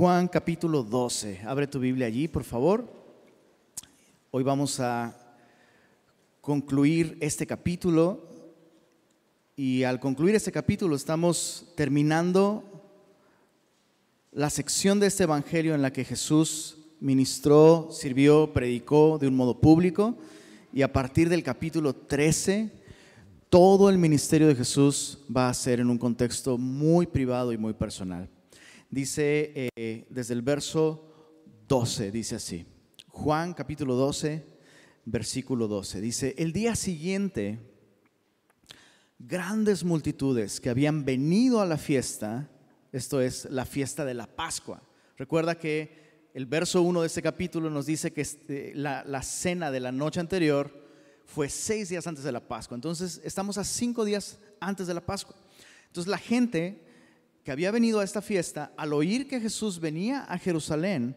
Juan capítulo 12. Abre tu Biblia allí, por favor. Hoy vamos a concluir este capítulo y al concluir este capítulo estamos terminando la sección de este Evangelio en la que Jesús ministró, sirvió, predicó de un modo público y a partir del capítulo 13 todo el ministerio de Jesús va a ser en un contexto muy privado y muy personal. Dice eh, desde el verso 12, dice así, Juan capítulo 12, versículo 12, dice, el día siguiente, grandes multitudes que habían venido a la fiesta, esto es la fiesta de la Pascua. Recuerda que el verso 1 de este capítulo nos dice que este, la, la cena de la noche anterior fue seis días antes de la Pascua. Entonces estamos a cinco días antes de la Pascua. Entonces la gente había venido a esta fiesta, al oír que Jesús venía a Jerusalén,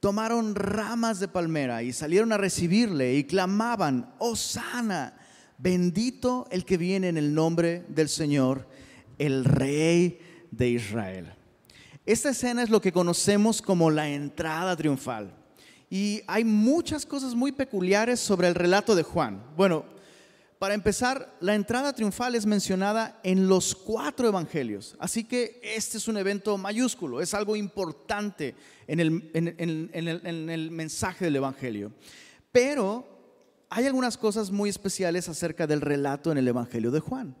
tomaron ramas de palmera y salieron a recibirle y clamaban, sana bendito el que viene en el nombre del Señor, el Rey de Israel. Esta escena es lo que conocemos como la entrada triunfal. Y hay muchas cosas muy peculiares sobre el relato de Juan. Bueno, para empezar, la entrada triunfal es mencionada en los cuatro evangelios, así que este es un evento mayúsculo, es algo importante en el, en el mensaje del evangelio. Pero hay algunas cosas muy especiales acerca del relato en el evangelio de Juan.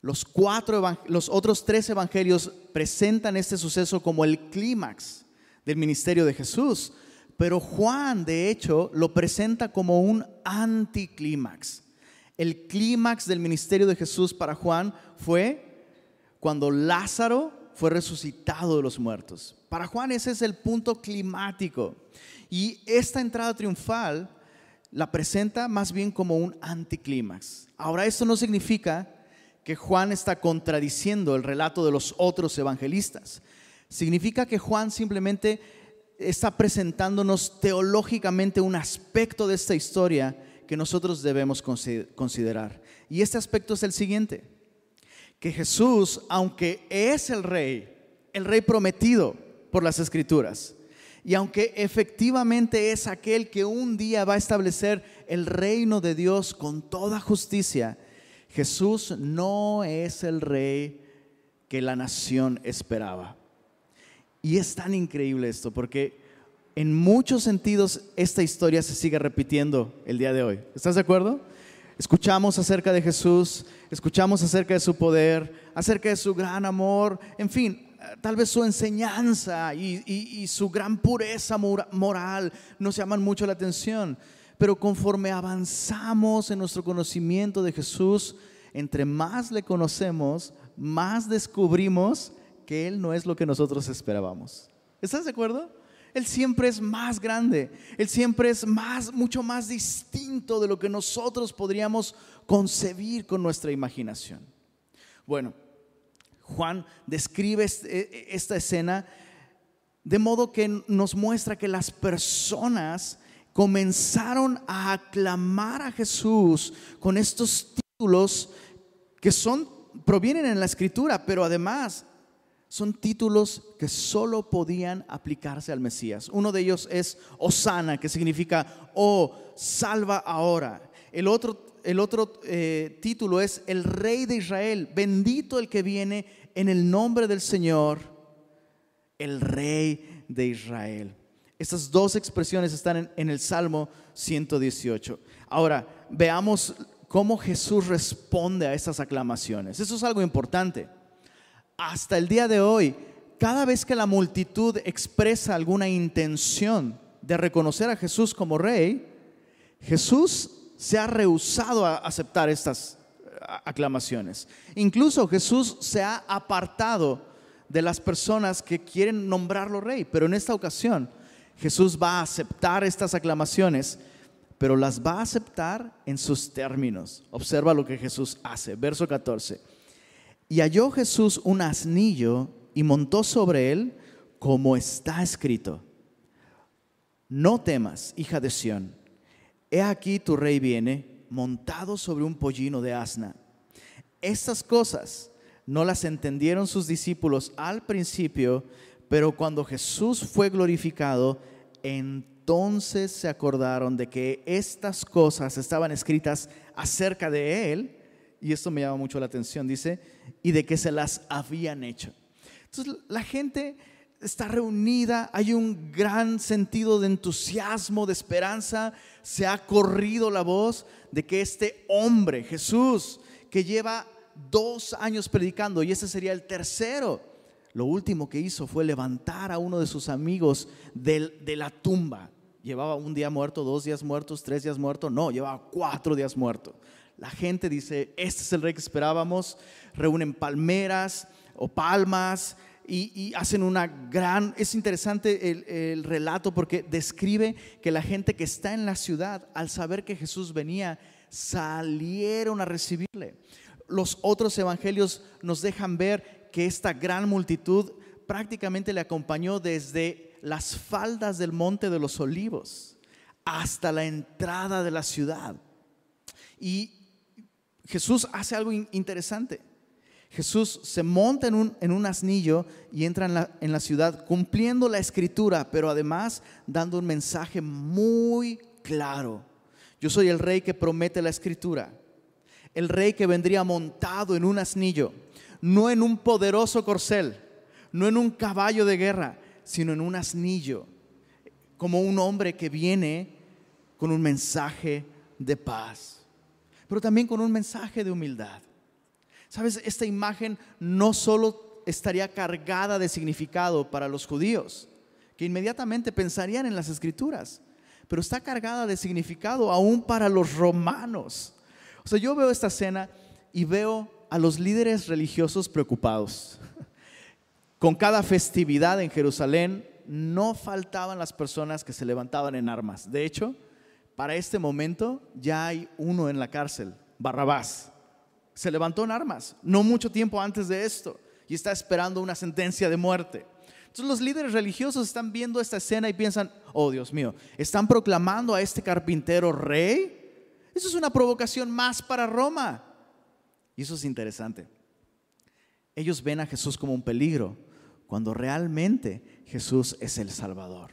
Los otros tres evangelios presentan este suceso como el clímax del ministerio de Jesús, pero Juan, de hecho, lo presenta como un anticlímax. El clímax del ministerio de Jesús para Juan fue cuando Lázaro fue resucitado de los muertos. Para Juan ese es el punto climático. Y esta entrada triunfal la presenta más bien como un anticlímax. Ahora, esto no significa que Juan está contradiciendo el relato de los otros evangelistas. Significa que Juan simplemente está presentándonos teológicamente un aspecto de esta historia que nosotros debemos considerar. Y este aspecto es el siguiente, que Jesús, aunque es el rey, el rey prometido por las escrituras, y aunque efectivamente es aquel que un día va a establecer el reino de Dios con toda justicia, Jesús no es el rey que la nación esperaba. Y es tan increíble esto, porque en muchos sentidos esta historia se sigue repitiendo el día de hoy. ¿Estás de acuerdo? Escuchamos acerca de Jesús, escuchamos acerca de su poder, acerca de su gran amor, en fin, tal vez su enseñanza y, su gran pureza moral nos llaman mucho la atención. Pero conforme avanzamos en nuestro conocimiento de Jesús, entre más le conocemos, más descubrimos que Él no es lo que nosotros esperábamos. ¿Estás de acuerdo? Él siempre es más grande, Él siempre es más, mucho más distinto de lo que nosotros podríamos concebir con nuestra imaginación. Bueno, Juan describe e, e, esta escena de modo que nos muestra que las personas comenzaron a aclamar a Jesús con estos títulos que son provienen en la escritura, pero además son títulos que solo podían aplicarse al Mesías. Uno de ellos es Osana, que significa, oh, salva ahora. El otro, el otro eh, título es el Rey de Israel, bendito el que viene en el nombre del Señor, el Rey de Israel. Estas dos expresiones están en, en el Salmo 118. Ahora, veamos cómo Jesús responde a estas aclamaciones. Eso es algo importante hasta el día de hoy, cada vez que la multitud expresa alguna intención de reconocer a Jesús como rey, Jesús se ha rehusado a aceptar estas aclamaciones. Incluso Jesús se ha apartado de las personas que quieren nombrarlo rey, pero en esta ocasión Jesús va a aceptar estas aclamaciones, pero las va a aceptar en sus términos. Observa lo que Jesús hace, verso 14. Y halló Jesús un asnillo y montó sobre él, como está escrito. No temas, hija de Sión. He aquí tu rey viene montado sobre un pollino de asna. Estas cosas no las entendieron sus discípulos al principio, Pero cuando Jesús fue glorificado, entonces se acordaron de que estas cosas estaban escritas acerca de Él, y esto me llama mucho la atención, dice, y de que se las habían hecho. Entonces la gente está reunida, hay un gran sentido de entusiasmo, de esperanza, se ha corrido la voz de que este hombre, Jesús, que lleva dos años predicando, y ese sería el tercero, lo último que hizo fue levantar a uno de sus amigos de, la tumba. Llevaba un día muerto, dos días muertos, tres días muertos, no, llevaba cuatro días muerto. La gente dice, este es el rey que esperábamos, reúnen palmeras o palmas, y, hacen una gran, es interesante el, el, relato porque describe que la gente que está en la ciudad, al saber que Jesús venía, salieron a recibirle. Los otros evangelios nos dejan ver que esta gran multitud prácticamente le acompañó desde las faldas del monte de los olivos hasta la entrada de la ciudad. Y Jesús hace algo interesante Jesús se monta en un, en un asnillo y entra en la, en la ciudad cumpliendo la escritura, pero además dando un mensaje muy claro. Yo soy el rey que promete la escritura, el rey que vendría montado en un asnillo, no en un poderoso corcel, no en un caballo de guerra, sino en un asnillo, como un hombre que viene con un mensaje de paz, pero también con un mensaje de humildad. Sabes, esta imagen no solo estaría cargada de significado para los judíos, que inmediatamente pensarían en las escrituras, pero está cargada de significado aún para los romanos. O sea, yo veo esta escena y veo a los líderes religiosos preocupados. Con cada festividad en Jerusalén no faltaban las personas que se levantaban en armas. De hecho, para este momento ya hay uno en la cárcel, Barrabás se levantó en armas, no mucho tiempo antes de esto, y está esperando una sentencia de muerte. Entonces los líderes religiosos están viendo esta escena y piensan, oh Dios mío, están proclamando a este carpintero rey. Eso es una provocación más para Roma. Y eso es interesante. Ellos ven a Jesús como un peligro, cuando realmente Jesús es el Salvador.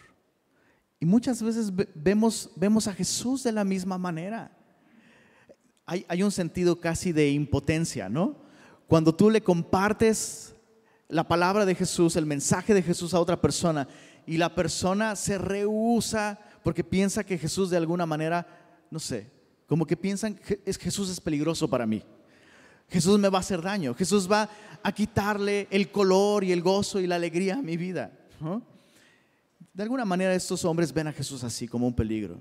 Y muchas veces vemos, vemos a Jesús de la misma manera hay, un sentido casi de impotencia, ¿no? Cuando tú le compartes la palabra de Jesús, el mensaje de Jesús a otra persona y la persona se rehúsa porque piensa que Jesús de alguna manera, no sé, como que piensan que Jesús es peligroso para mí. Jesús me va a hacer daño. Jesús va a quitarle el color y el gozo y la alegría a mi vida. De alguna manera estos hombres ven a Jesús así como un peligro.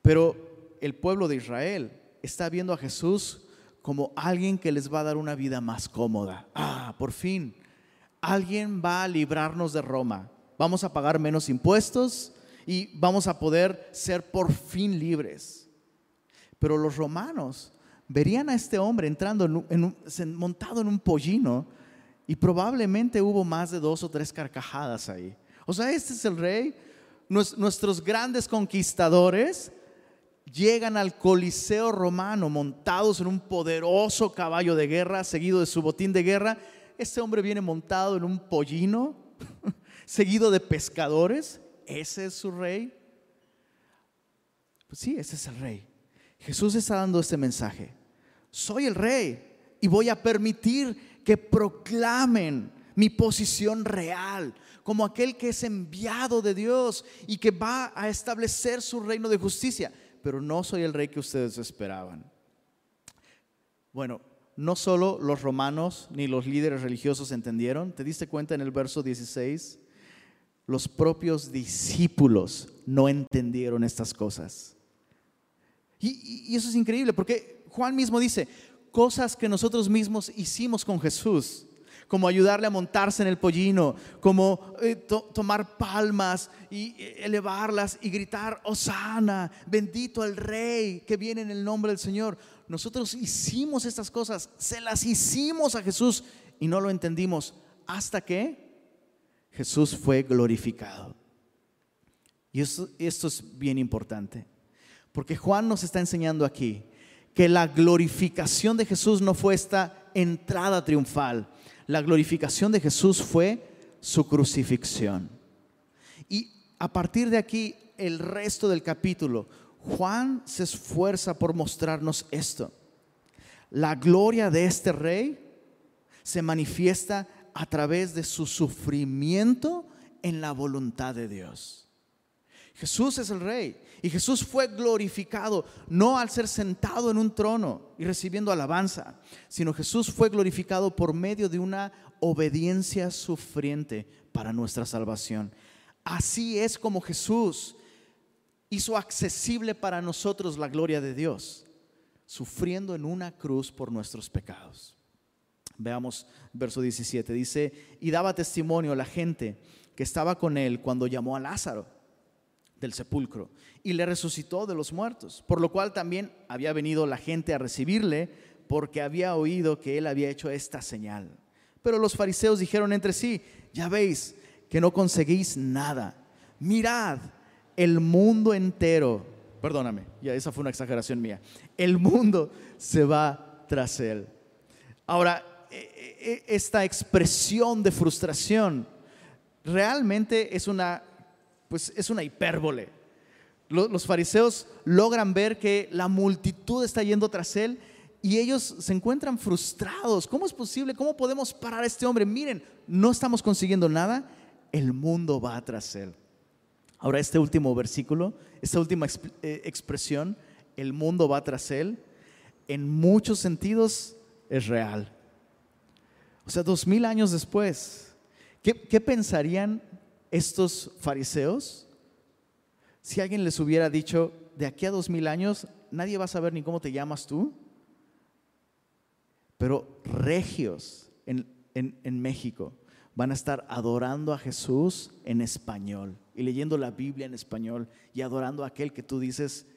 Pero el pueblo de Israel está viendo a Jesús como alguien que les va a dar una vida más cómoda. Ah, por fin, alguien va a librarnos de Roma. Vamos a pagar menos impuestos y vamos a poder ser por fin libres. Pero los romanos verían a este hombre entrando en montado en un pollino y probablemente hubo más de dos o tres carcajadas ahí. O sea, este es el rey. Nuestros grandes conquistadores llegan al Coliseo romano montados en un poderoso caballo de guerra, seguido de su botín de guerra. Este hombre viene montado en un pollino, seguido de pescadores. ¿Ese es su rey? Pues sí, ese es el rey. Jesús está dando este mensaje. Soy el rey y voy a permitir que proclamen mi posición real como aquel que es enviado de Dios y que va a establecer su reino de justicia pero no soy el rey que ustedes esperaban. Bueno, no solo los romanos ni los líderes religiosos entendieron, ¿te diste cuenta en el verso 16? Los propios discípulos no entendieron estas cosas. Y, y, eso es increíble porque Juan mismo dice, cosas que nosotros mismos hicimos con Jesús como ayudarle a montarse en el pollino, como eh, tomar palmas y eh, elevarlas y gritar, Osana, bendito el Rey que viene en el nombre del Señor. Nosotros hicimos estas cosas, se las hicimos a Jesús y no lo entendimos hasta que Jesús fue glorificado. Y esto, esto es bien importante, porque Juan nos está enseñando aquí que la glorificación de Jesús no fue esta entrada triunfal, la glorificación de Jesús fue su crucifixión. Y a partir de aquí, el resto del capítulo, Juan se esfuerza por mostrarnos esto. La gloria de este rey se manifiesta a través de su sufrimiento en la voluntad de Dios. Jesús es el rey y Jesús fue glorificado no al ser sentado en un trono y recibiendo alabanza, sino Jesús fue glorificado por medio de una obediencia sufriente para nuestra salvación. Así es como Jesús hizo accesible para nosotros la gloria de Dios, sufriendo en una cruz por nuestros pecados. Veamos verso 17, dice, y daba testimonio a la gente que estaba con él cuando llamó a Lázaro del sepulcro y le resucitó de los muertos, por lo cual también había venido la gente a recibirle porque había oído que él había hecho esta señal. Pero los fariseos dijeron entre sí, ya veis, que no conseguís nada. Mirad, el mundo entero, perdóname, ya esa fue una exageración mía, el mundo se va tras él. Ahora, e, e, e, esta expresión de frustración realmente es una, pues es una hipérbole. Los fariseos logran ver que la multitud está yendo tras él y ellos se encuentran frustrados. ¿Cómo es posible? ¿Cómo podemos parar a este hombre? Miren, no estamos consiguiendo nada el mundo va tras él. Ahora, este último versículo, esta última eh, expresión, el mundo va tras él, en muchos sentidos es real. O sea, dos mil años después, ¿qué, ¿qué, pensarían estos fariseos si alguien les hubiera dicho, de aquí a dos mil años, nadie va a saber ni cómo te llamas tú? Pero regios en, en, en México, van a estar adorando a Jesús en español y leyendo la Biblia en español y adorando a aquel que tú dices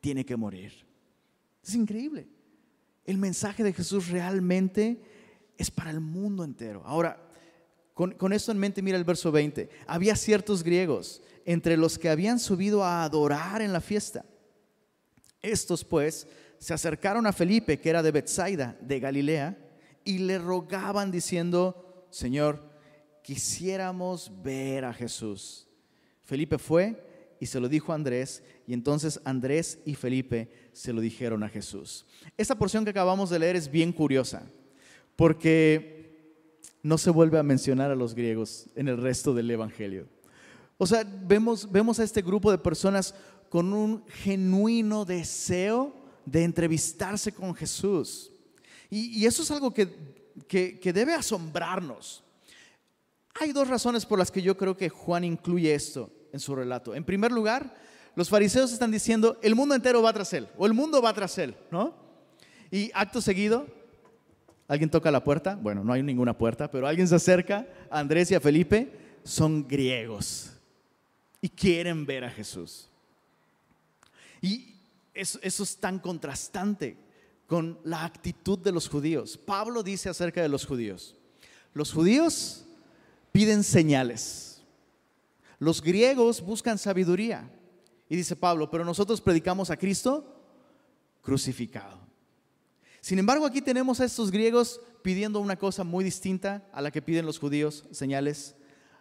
tiene que morir. Es increíble. El mensaje de Jesús realmente es para el mundo entero. Ahora, con, esto en mente, mira el verso 20. Había ciertos griegos entre los que habían subido a adorar en la fiesta. Estos pues se acercaron a Felipe, que era de Bethsaida, de Galilea, y le rogaban diciendo, Señor, quisiéramos ver a Jesús. Felipe fue y se lo dijo a Andrés, y entonces Andrés y Felipe se lo dijeron a Jesús. Esta porción que acabamos de leer es bien curiosa, porque no se vuelve a mencionar a los griegos en el resto del Evangelio. O sea, vemos, vemos a este grupo de personas con un genuino deseo de entrevistarse con Jesús. Y, eso es algo que, que debe asombrarnos. Hay dos razones por las que yo creo que Juan incluye esto en su relato. En primer lugar, los fariseos están diciendo, el mundo entero va tras él, o el mundo va tras él, ¿no? Y acto seguido, alguien toca la puerta, bueno, no hay ninguna puerta, pero alguien se acerca a Andrés y a Felipe, son griegos y quieren ver a Jesús. Y eso, eso es tan contrastante con la actitud de los judíos. Pablo dice acerca de los judíos, los judíos piden señales. Los griegos buscan sabiduría. Y dice Pablo, pero nosotros predicamos a Cristo crucificado. Sin embargo, aquí tenemos a estos griegos pidiendo una cosa muy distinta a la que piden los judíos, señales,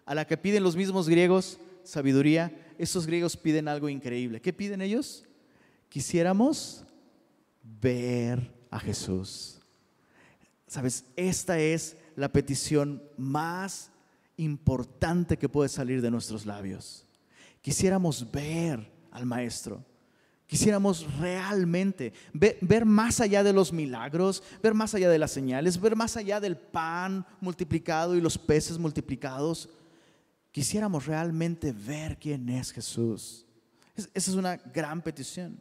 a la que piden los mismos griegos, sabiduría. Estos griegos piden algo increíble. ¿Qué piden ellos? Quisiéramos ver a Jesús. Sabes, esta es la petición más importante que puede salir de nuestros labios. Quisiéramos ver al Maestro. Quisiéramos realmente ver, más allá de los milagros, ver más allá de las señales, ver más allá del pan multiplicado y los peces multiplicados. Quisiéramos realmente ver quién es Jesús. esa es una gran petición.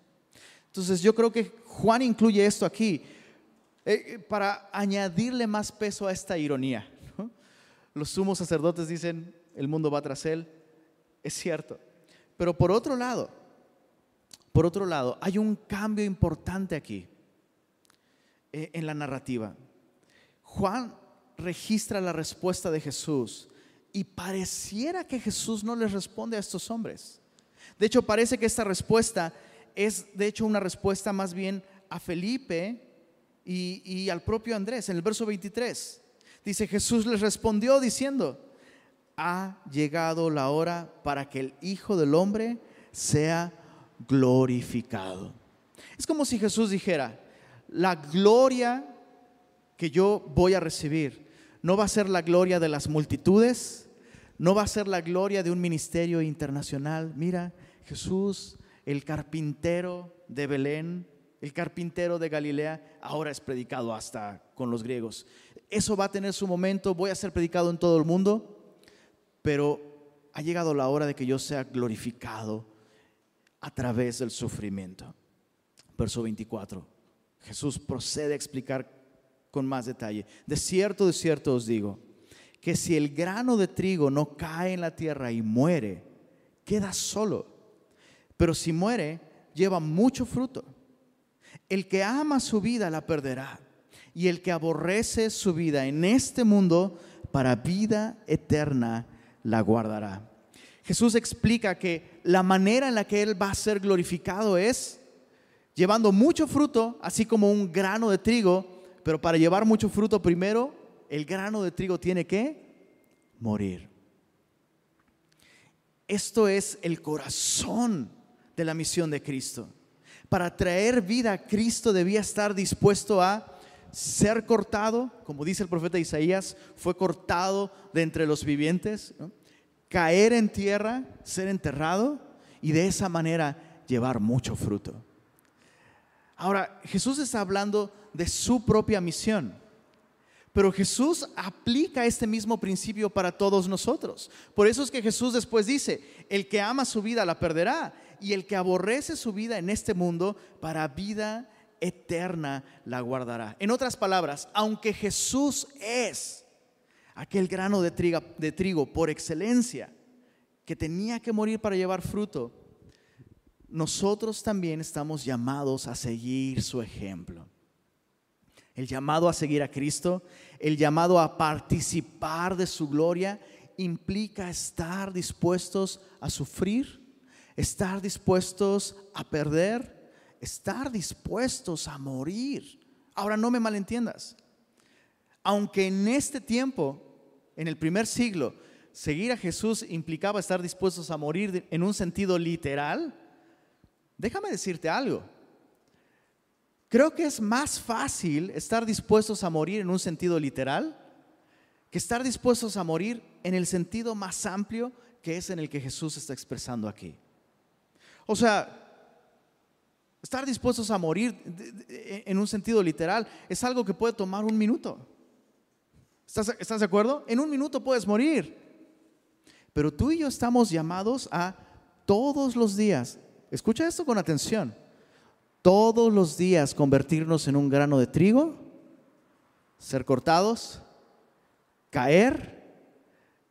Entonces yo creo que Juan incluye esto aquí eh, eh, para añadirle más peso a esta ironía los sumos sacerdotes dicen, el mundo va tras él. Es cierto. Pero por otro lado, por otro lado, hay un cambio importante aquí eh, en la narrativa. Juan registra la respuesta de Jesús y pareciera que Jesús no les responde a estos hombres. De hecho, parece que esta respuesta es, de hecho, una respuesta más bien a Felipe y, y al propio Andrés. En el verso 23 Dice, Jesús les respondió diciendo, ha llegado la hora para que el Hijo del Hombre sea glorificado. Es como si Jesús dijera, la gloria que yo voy a recibir no va a ser la gloria de las multitudes, no va a ser la gloria de un ministerio internacional. Mira, Jesús, el carpintero de Belén, el carpintero de Galilea, ahora es predicado hasta con los griegos. Eso va a tener su momento, voy a ser predicado en todo el mundo, pero ha llegado la hora de que yo sea glorificado a través del sufrimiento. Verso 24. Jesús procede a explicar con más detalle. De cierto, de cierto os digo, que si el grano de trigo no cae en la tierra y muere, queda solo. Pero si muere, lleva mucho fruto. El que ama su vida la perderá. Y el que aborrece su vida en este mundo, para vida eterna la guardará. Jesús explica que la manera en la que Él va a ser glorificado es llevando mucho fruto, así como un grano de trigo, pero para llevar mucho fruto primero, el grano de trigo tiene que morir. Esto es el corazón de la misión de Cristo. Para traer vida a Cristo debía estar dispuesto a ser cortado, como dice el profeta Isaías, fue cortado de entre los vivientes, caer en tierra, ser enterrado y de esa manera llevar mucho fruto. Ahora, Jesús está hablando de su propia misión. Pero Jesús aplica este mismo principio para todos nosotros. Por eso es que Jesús después dice, el que ama su vida la perderá y el que aborrece su vida en este mundo para vida eterna la guardará. En otras palabras, aunque Jesús es aquel grano de trigo, de trigo por excelencia que tenía que morir para llevar fruto, nosotros también estamos llamados a seguir su ejemplo. El llamado a seguir a Cristo, el llamado a participar de su gloria, implica estar dispuestos a sufrir, estar dispuestos a perder, estar dispuestos a morir. Ahora no me malentiendas. Aunque en este tiempo, en el primer siglo, seguir a Jesús implicaba estar dispuestos a morir en un sentido literal, déjame decirte algo. Creo que es más fácil estar dispuestos a morir en un sentido literal que estar dispuestos a morir en el sentido más amplio que es en el que Jesús está expresando aquí. O sea, estar dispuestos a morir en un sentido literal es algo que puede tomar un minuto. ¿Estás, ¿Estás, de acuerdo? En un minuto puedes morir. Pero tú y yo estamos llamados a todos los días. Escucha esto con atención todos los días convertirnos en un grano de trigo, ser cortados, caer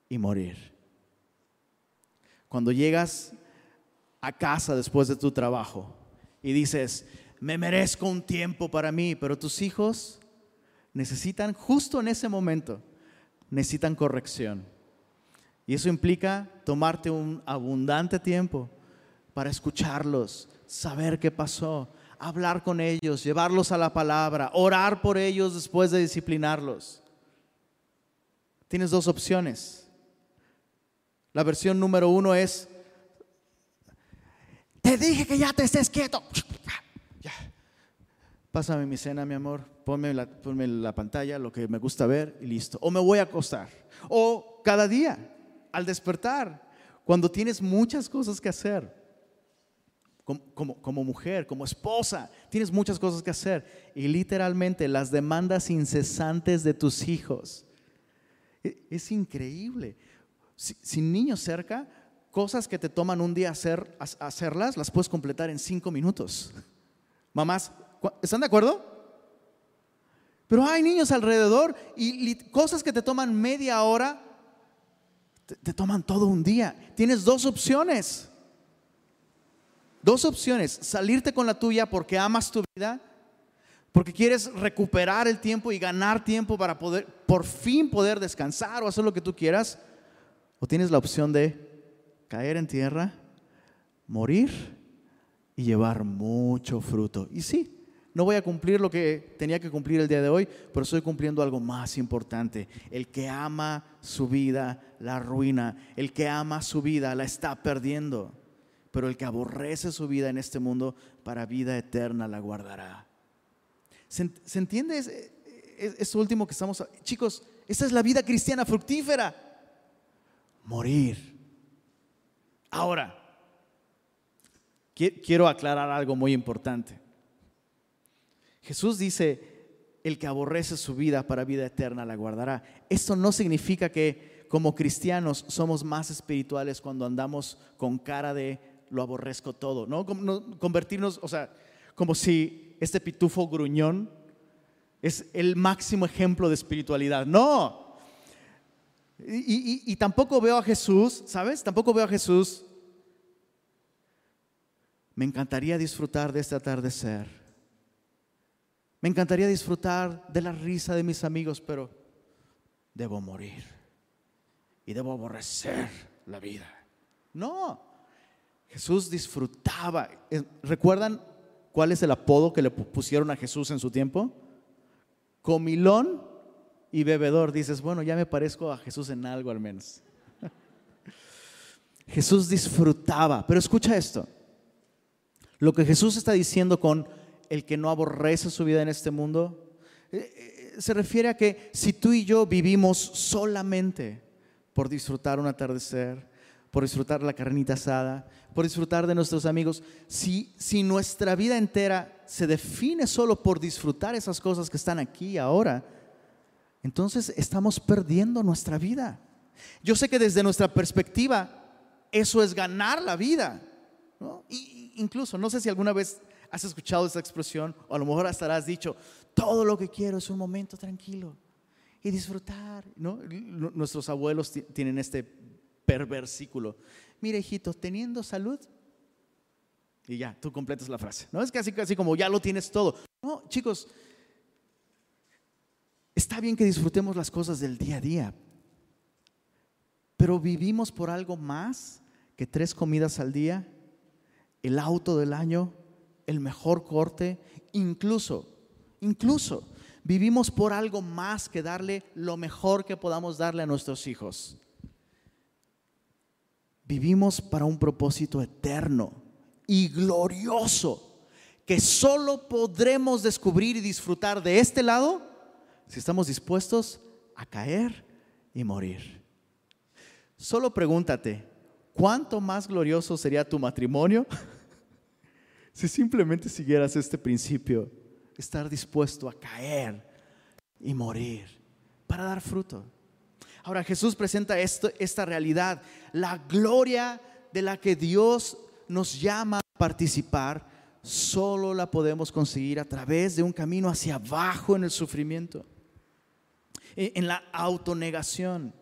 y morir. Cuando llegas a casa después de tu trabajo y dices, me merezco un tiempo para mí, pero tus hijos necesitan justo en ese momento, necesitan corrección. Y eso implica tomarte un abundante tiempo para escucharlos, saber qué pasó, hablar con ellos, llevarlos a la palabra, orar por ellos después de disciplinarlos. Tienes dos opciones. La versión número uno es, te dije que ya te estés quieto. Ya. Pásame mi cena, mi amor. Ponme la, ponme la pantalla, lo que me gusta ver y listo. O me voy a acostar. O cada día, al despertar, cuando tienes muchas cosas que hacer como, mujer, como esposa, tienes muchas cosas que hacer. Y literalmente las demandas incesantes de tus hijos. E, es, increíble. sin niños cerca, cosas que te toman un día hacer, hacerlas, las puedes completar en cinco minutos. Mamás, ¿están de acuerdo? Pero hay niños alrededor y cosas que te toman media hora, te toman todo un día. Tienes dos opciones Dos opciones, salirte con la tuya porque amas tu vida, porque quieres recuperar el tiempo y ganar tiempo para poder, por fin poder descansar o hacer lo que tú quieras, o tienes la opción de caer en tierra, morir y llevar mucho fruto. Y sí, no voy a cumplir lo que tenía que cumplir el día de hoy, pero estoy cumpliendo algo más importante. El que ama su vida la ruina. El que ama su vida la está perdiendo, pero el que aborrece su vida en este mundo para vida eterna la guardará. ¿Se, entiende eso último que estamos... Chicos, esta es la vida cristiana fructífera. Morir. Ahora, quiero aclarar algo muy importante. Jesús dice, el que aborrece su vida para vida eterna la guardará. Esto no significa que como cristianos somos más espirituales cuando andamos con cara de lo aborrezco todo, ¿no? Convertirnos, o sea, como si este pitufo gruñón es el máximo ejemplo de espiritualidad. No. Y, y tampoco veo a Jesús, ¿sabes? Tampoco veo a Jesús. Me encantaría disfrutar de este atardecer me encantaría disfrutar de la risa de mis amigos, pero debo morir y debo aborrecer la vida. No, Jesús disfrutaba. Eh, ¿Recuerdan cuál es el apodo que le pusieron a Jesús en su tiempo? Comilón y bebedor. Dices, bueno, ya me parezco a Jesús en algo al menos. Jesús disfrutaba, pero escucha esto. Lo que Jesús está diciendo con el que no aborrece su vida en este mundo, eh, eh, se refiere a que si tú y yo vivimos solamente por disfrutar un atardecer, por disfrutar la carnita asada, por disfrutar de nuestros amigos, si, si nuestra vida entera se define solo por disfrutar esas cosas que están aquí ahora, entonces estamos perdiendo nuestra vida. Yo sé que desde nuestra perspectiva eso es ganar la vida. incluso, no sé si alguna vez has escuchado esa expresión o a lo mejor hasta has dicho, todo lo que quiero es un momento tranquilo y disfrutar. ¿no? Nuestros abuelos tienen este perversículo. Mira, hijito, teniendo salud. Y ya, tú completas la frase. No es casi, casi como ya lo tienes todo. No, chicos, está bien que disfrutemos las cosas del día a día, pero vivimos por algo más que tres comidas al día, el auto del año, el mejor corte, incluso, incluso vivimos por algo más que darle lo mejor que podamos darle a nuestros hijos. Vivimos para un propósito eterno y glorioso que solo podremos descubrir y disfrutar de este lado si estamos dispuestos a caer y morir. Solo pregúntate, ¿cuánto más glorioso sería tu matrimonio? Si simplemente siguieras este principio, estar dispuesto a caer y morir para dar fruto. Ahora Jesús presenta esta realidad, la gloria de la que Dios nos llama a participar, solo la podemos conseguir a través de un camino hacia abajo en el sufrimiento, en la autonegación.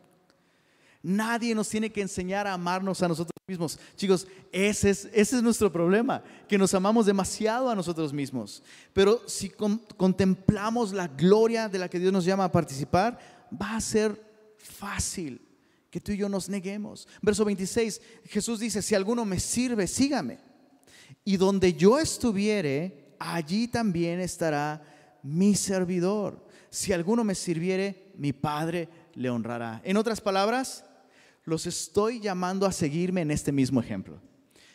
Nadie nos tiene que enseñar a amarnos a nosotros mismos. Chicos, ese es, nuestro problema, que nos amamos demasiado a nosotros mismos. Pero si contemplamos la gloria de la que Dios nos llama a participar, va a ser fácil que tú y yo nos neguemos. Verso 26, Jesús dice, si alguno me sirve, sígame. Y donde yo estuviere, allí también estará mi servidor. Si alguno me sirviere, mi Padre le honrará. En otras palabras, los estoy llamando a seguirme en este mismo ejemplo.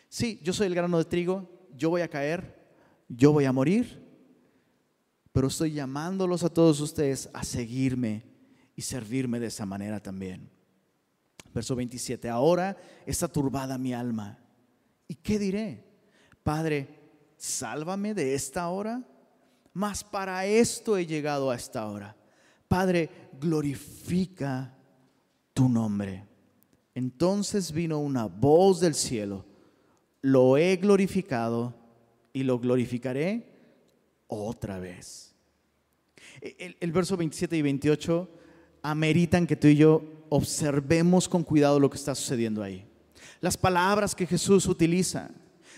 Sí, yo soy el grano de trigo, yo voy a caer, yo voy a morir, pero estoy llamándolos a todos ustedes a seguirme y servirme de esa manera también. Verso 27, ahora está turbada mi alma. ¿Y qué diré? Padre, sálvame de esta hora, mas para esto he llegado a esta hora. Padre, glorifica tu nombre. Entonces vino una voz del cielo, lo he glorificado y lo glorificaré otra vez. El, verso 27 y 28 ameritan que tú y yo observemos con cuidado lo que está sucediendo ahí. Las palabras que Jesús utiliza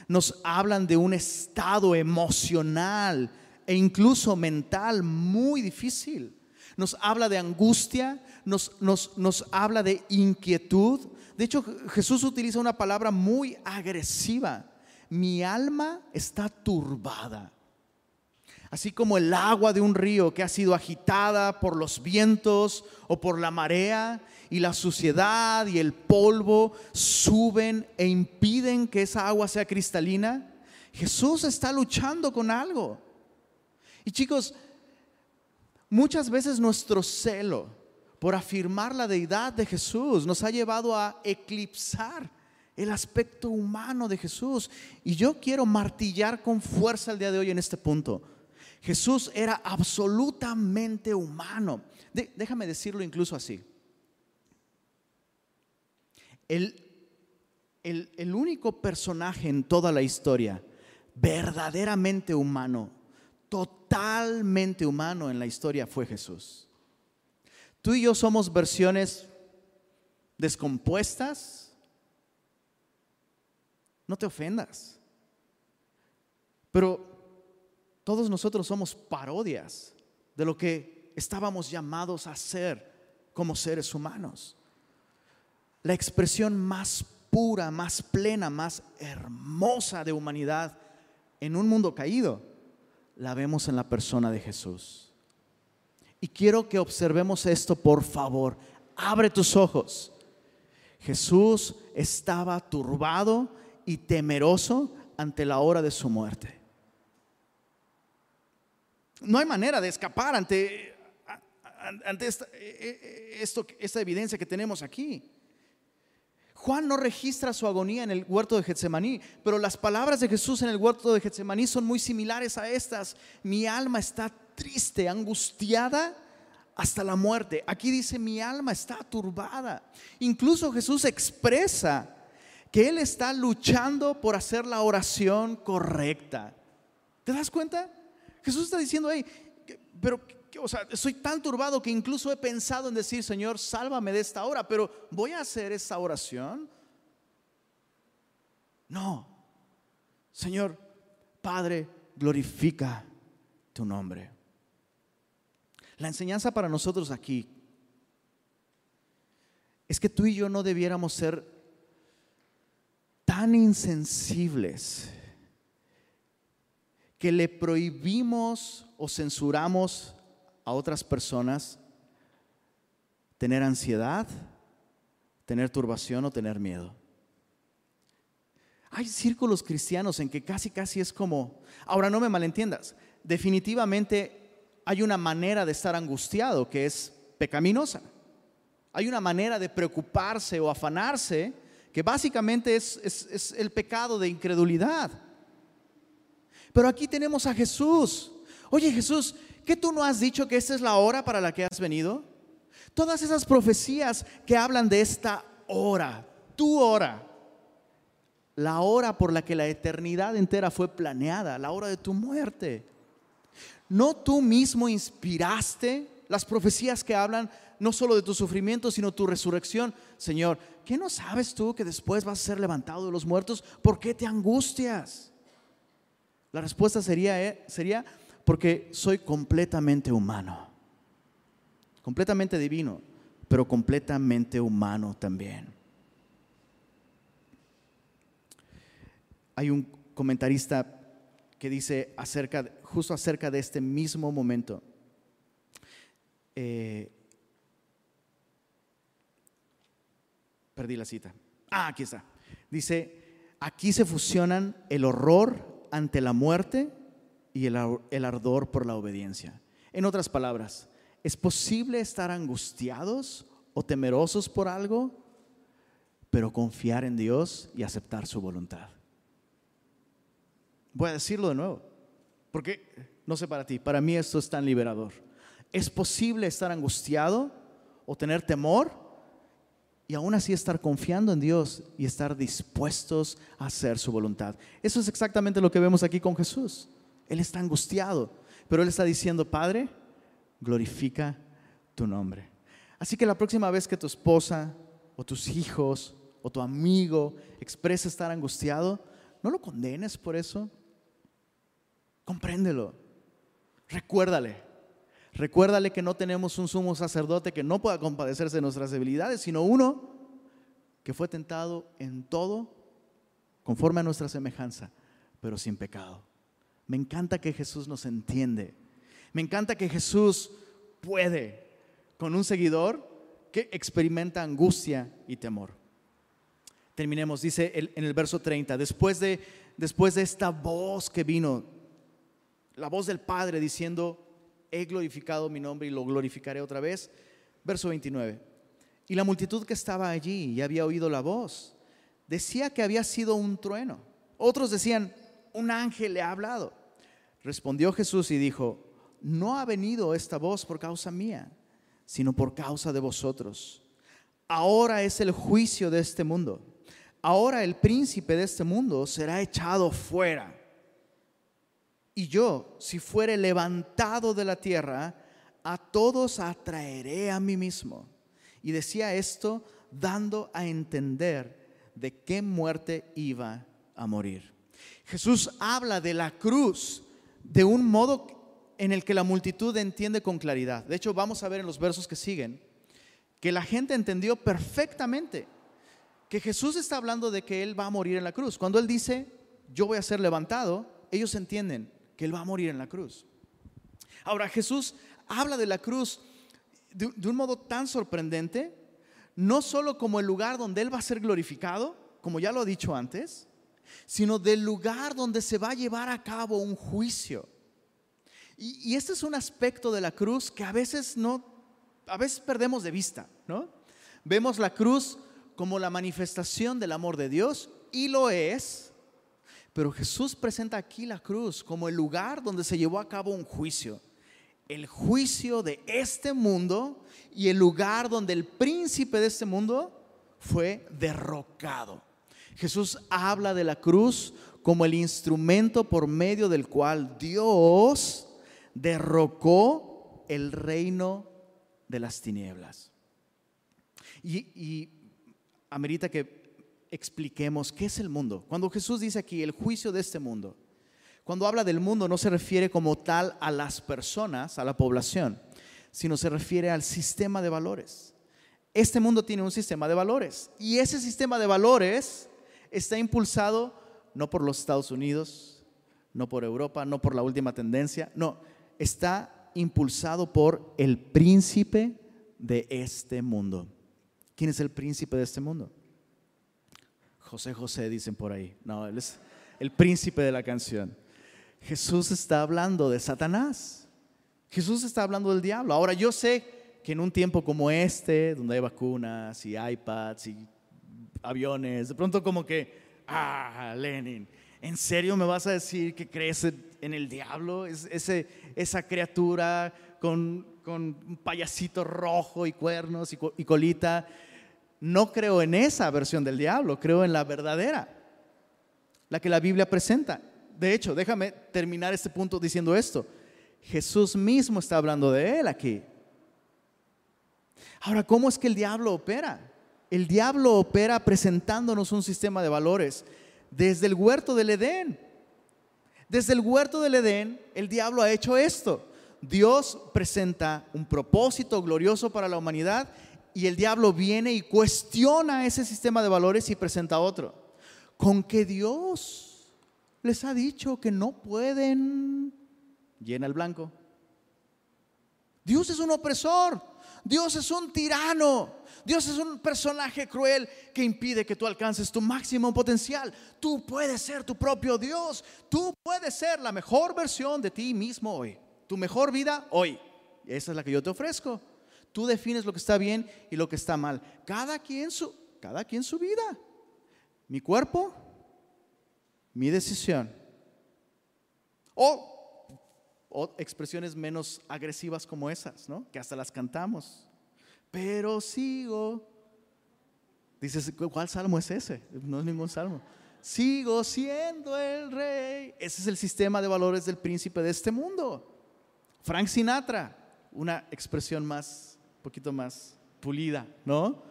nos hablan de un estado emocional e incluso mental muy difícil nos habla de angustia, nos, nos, habla de inquietud. De hecho, Jesús utiliza una palabra muy agresiva. Mi alma está turbada. Así como el agua de un río que ha sido agitada por los vientos o por la marea y la suciedad y el polvo suben e impiden que esa agua sea cristalina, Jesús está luchando con algo. Y chicos, muchas veces nuestro celo por afirmar la deidad de Jesús nos ha llevado a eclipsar el aspecto humano de Jesús. Y yo quiero martillar con fuerza el día de hoy en este punto. Jesús era absolutamente humano. déjame decirlo incluso así. El, el único personaje en toda la historia verdaderamente humano, totalmente humano en la historia fue Jesús. Tú y yo somos versiones descompuestas. No te ofendas. Pero todos nosotros somos parodias de lo que estábamos llamados a ser como seres humanos. La expresión más pura, más plena, más hermosa de humanidad en un mundo caído, la vemos en la persona de Jesús. Y quiero que observemos esto, por favor. Abre tus ojos. Jesús estaba turbado y temeroso ante la hora de su muerte. No hay manera de escapar ante, ante esta, e, e, esta evidencia que tenemos aquí. Juan no registra su agonía en el huerto de Getsemaní, pero las palabras de Jesús en el huerto de Getsemaní son muy similares a estas. Mi alma está triste, angustiada hasta la muerte. Aquí dice, mi alma está turbada. Incluso Jesús expresa que Él está luchando por hacer la oración correcta. ¿Te das cuenta? Jesús está diciendo, hey, pero, o sea, estoy tan turbado que incluso he pensado en decir, Señor, sálvame de esta hora, pero ¿voy a hacer esa oración? No. Señor, Padre, glorifica tu nombre. La enseñanza para nosotros aquí es que tú y yo no debiéramos ser tan insensibles que le prohibimos o censuramos a otras personas tener ansiedad, tener turbación o tener miedo. Hay círculos cristianos en que casi, casi es como, ahora no me malentiendas, definitivamente hay una manera de estar angustiado que es pecaminosa. Hay una manera de preocuparse o afanarse que básicamente es, el pecado de incredulidad. Pero aquí tenemos a Jesús. Oye Jesús, ¿qué tú no has dicho que esta es la hora para la que has venido? Todas esas profecías que hablan de esta hora, tu hora, la hora por la que la eternidad entera fue planeada, la hora de tu muerte. ¿No tú mismo inspiraste las profecías que hablan no solo de tu sufrimiento, sino tu resurrección? Señor, ¿qué no sabes tú que después vas a ser levantado de los muertos? ¿Por qué te angustias? La respuesta sería, eh, sería porque soy completamente humano, completamente divino, pero completamente humano también. Hay un comentarista que dice acerca, justo acerca de este mismo momento. Eh, perdí la cita. Ah, aquí está. Dice, aquí se fusionan el horror ante la muerte y el, ardor por la obediencia. En otras palabras, ¿es posible estar angustiados o temerosos por algo, pero confiar en Dios y aceptar su voluntad? Voy a decirlo de nuevo, porque no sé para ti, para mí esto es tan liberador. ¿Es posible estar angustiado o tener temor y aún así estar confiando en Dios y estar dispuestos a hacer su voluntad. Eso es exactamente lo que vemos aquí con Jesús. Él está angustiado, pero Él está diciendo, Padre, glorifica tu nombre. Así que la próxima vez que tu esposa o tus hijos o tu amigo exprese estar angustiado, no lo condenes por eso. Compréndelo. Recuérdale. Recuérdale que no tenemos un sumo sacerdote que no pueda compadecerse de nuestras debilidades, sino uno que fue tentado en todo conforme a nuestra semejanza, pero sin pecado. Me encanta que Jesús nos entiende. Me encanta que Jesús puede con un seguidor que experimenta angustia y temor. Terminemos, dice en el verso 30, después de, después de esta voz que vino, la voz del Padre diciendo, he glorificado mi nombre y lo glorificaré otra vez. Verso 29. Y la multitud que estaba allí y había oído la voz, decía que había sido un trueno. Otros decían, un ángel le ha hablado. Respondió Jesús y dijo, no ha venido esta voz por causa mía, sino por causa de vosotros. Ahora es el juicio de este mundo. Ahora el príncipe de este mundo será echado fuera. Y yo, si fuere levantado de la tierra, a todos atraeré a mí mismo. Y decía esto dando a entender de qué muerte iba a morir. Jesús habla de la cruz de un modo en el que la multitud entiende con claridad. De hecho, vamos a ver en los versos que siguen que la gente entendió perfectamente que Jesús está hablando de que Él va a morir en la cruz. Cuando Él dice, yo voy a ser levantado, ellos entienden que Él va a morir en la cruz. Ahora, Jesús habla de la cruz de, un modo tan sorprendente, no solo como el lugar donde Él va a ser glorificado, como ya lo he dicho antes, sino del lugar donde se va a llevar a cabo un juicio. Y, y, este es un aspecto de la cruz que a veces no, a veces perdemos de vista, ¿no? Vemos la cruz como la manifestación del amor de Dios y lo es, pero Jesús presenta aquí la cruz como el lugar donde se llevó a cabo un juicio. El juicio de este mundo y el lugar donde el príncipe de este mundo fue derrocado. Jesús habla de la cruz como el instrumento por medio del cual Dios derrocó el reino de las tinieblas. Y, amerita que expliquemos qué es el mundo. Cuando Jesús dice aquí el juicio de este mundo, cuando habla del mundo no se refiere como tal a las personas, a la población, sino se refiere al sistema de valores. Este mundo tiene un sistema de valores y ese sistema de valores está impulsado no por los Estados Unidos, no por Europa, no por la última tendencia, no, está impulsado por el príncipe de este mundo. ¿Quién es el príncipe de este mundo? José José dicen por ahí. No, él es el príncipe de la canción. Jesús está hablando de Satanás. Jesús está hablando del diablo. Ahora yo sé que en un tiempo como este, donde hay vacunas y iPads y aviones, de pronto como que, ah, Lenin, ¿en serio me vas a decir que crees en el diablo? Es, ese, esa criatura con, con, un payasito rojo y cuernos y, y colita no creo en esa versión del diablo, creo en la verdadera, la que la Biblia presenta. De hecho, déjame terminar este punto diciendo esto. Jesús mismo está hablando de él aquí. Ahora, ¿cómo es que el diablo opera? El diablo opera presentándonos un sistema de valores desde el huerto del Edén. Desde el huerto del Edén, el diablo ha hecho esto. Dios presenta un propósito glorioso para la humanidad y el diablo viene y cuestiona ese sistema de valores y presenta otro. Con que Dios les ha dicho que no pueden, llena el blanco. Dios es un opresor, Dios es un tirano, Dios es un personaje cruel que impide que tú alcances tu máximo potencial. Tú puedes ser tu propio Dios, tú puedes ser la mejor versión de ti mismo hoy, tu mejor vida hoy. Esa es la que yo te ofrezco. Tú defines lo que está bien y lo que está mal. Cada quien su, cada su vida. Mi cuerpo, mi decisión. O, expresiones menos agresivas como esas, ¿no? Que hasta las cantamos. Pero sigo. Dices, ¿cuál salmo es ese? No es ningún salmo. Sigo siendo el rey. Ese es el sistema de valores del príncipe de este mundo. Frank Sinatra, una expresión más poquito más pulida, ¿no?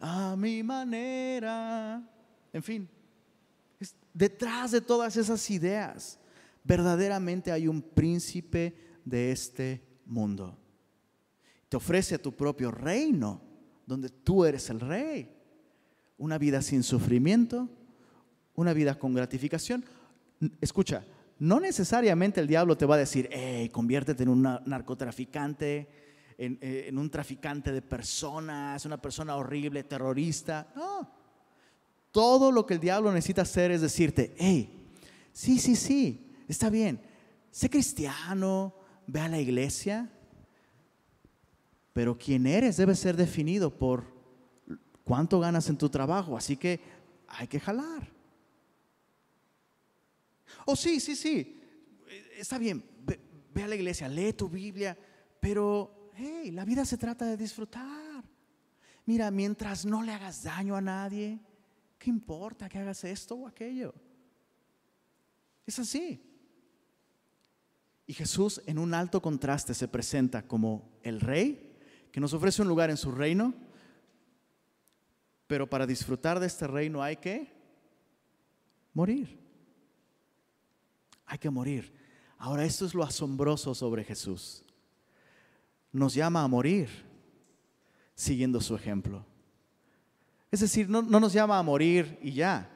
A mi manera. En fin, detrás de todas esas ideas, verdaderamente hay un príncipe de este mundo. Te ofrece tu propio reino, donde tú eres el rey. Una vida sin sufrimiento, una vida con gratificación. Escucha, no necesariamente el diablo te va a decir, hey, conviértete en un narcotraficante, en, eh, en, un traficante de personas, una persona horrible, terrorista. No. Todo lo que el diablo necesita hacer es decirte, hey, sí, sí, sí, está bien, sé cristiano, ve a la iglesia, pero quién eres debe ser definido por cuánto ganas en tu trabajo, así que hay que jalar. Oh, sí, sí, sí, está bien, ve, a la iglesia, lee tu Biblia, pero, hey, la vida se trata de disfrutar. Mira, mientras no le hagas daño a nadie, ¿qué importa que hagas esto o aquello? Es así. Y Jesús en un alto contraste se presenta como el rey que nos ofrece un lugar en su reino, pero para disfrutar de este reino hay que morir. Hay que morir. Ahora, esto es lo asombroso sobre Jesús. Nos llama a morir siguiendo su ejemplo. Es decir, no, no nos llama a morir y ya.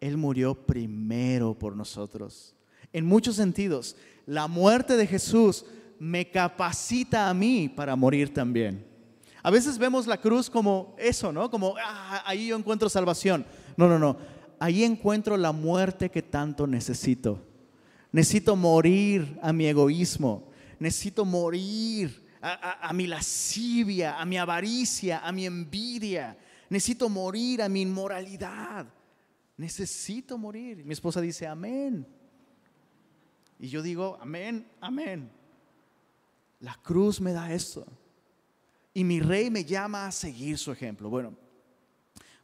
Él murió primero por nosotros. En muchos sentidos, la muerte de Jesús me capacita a mí para morir también. A veces vemos la cruz como eso, ¿no? Como, ah, ahí yo encuentro salvación. No, no, no. Ahí encuentro la muerte que tanto necesito. Necesito morir a mi egoísmo. Necesito morir a, mi lascivia, a mi avaricia, a mi envidia. Necesito morir a mi inmoralidad. Necesito morir. Mi esposa dice, amén. Y yo digo, amén, amén. La cruz me da esto. Y mi rey me llama a seguir su ejemplo. Bueno,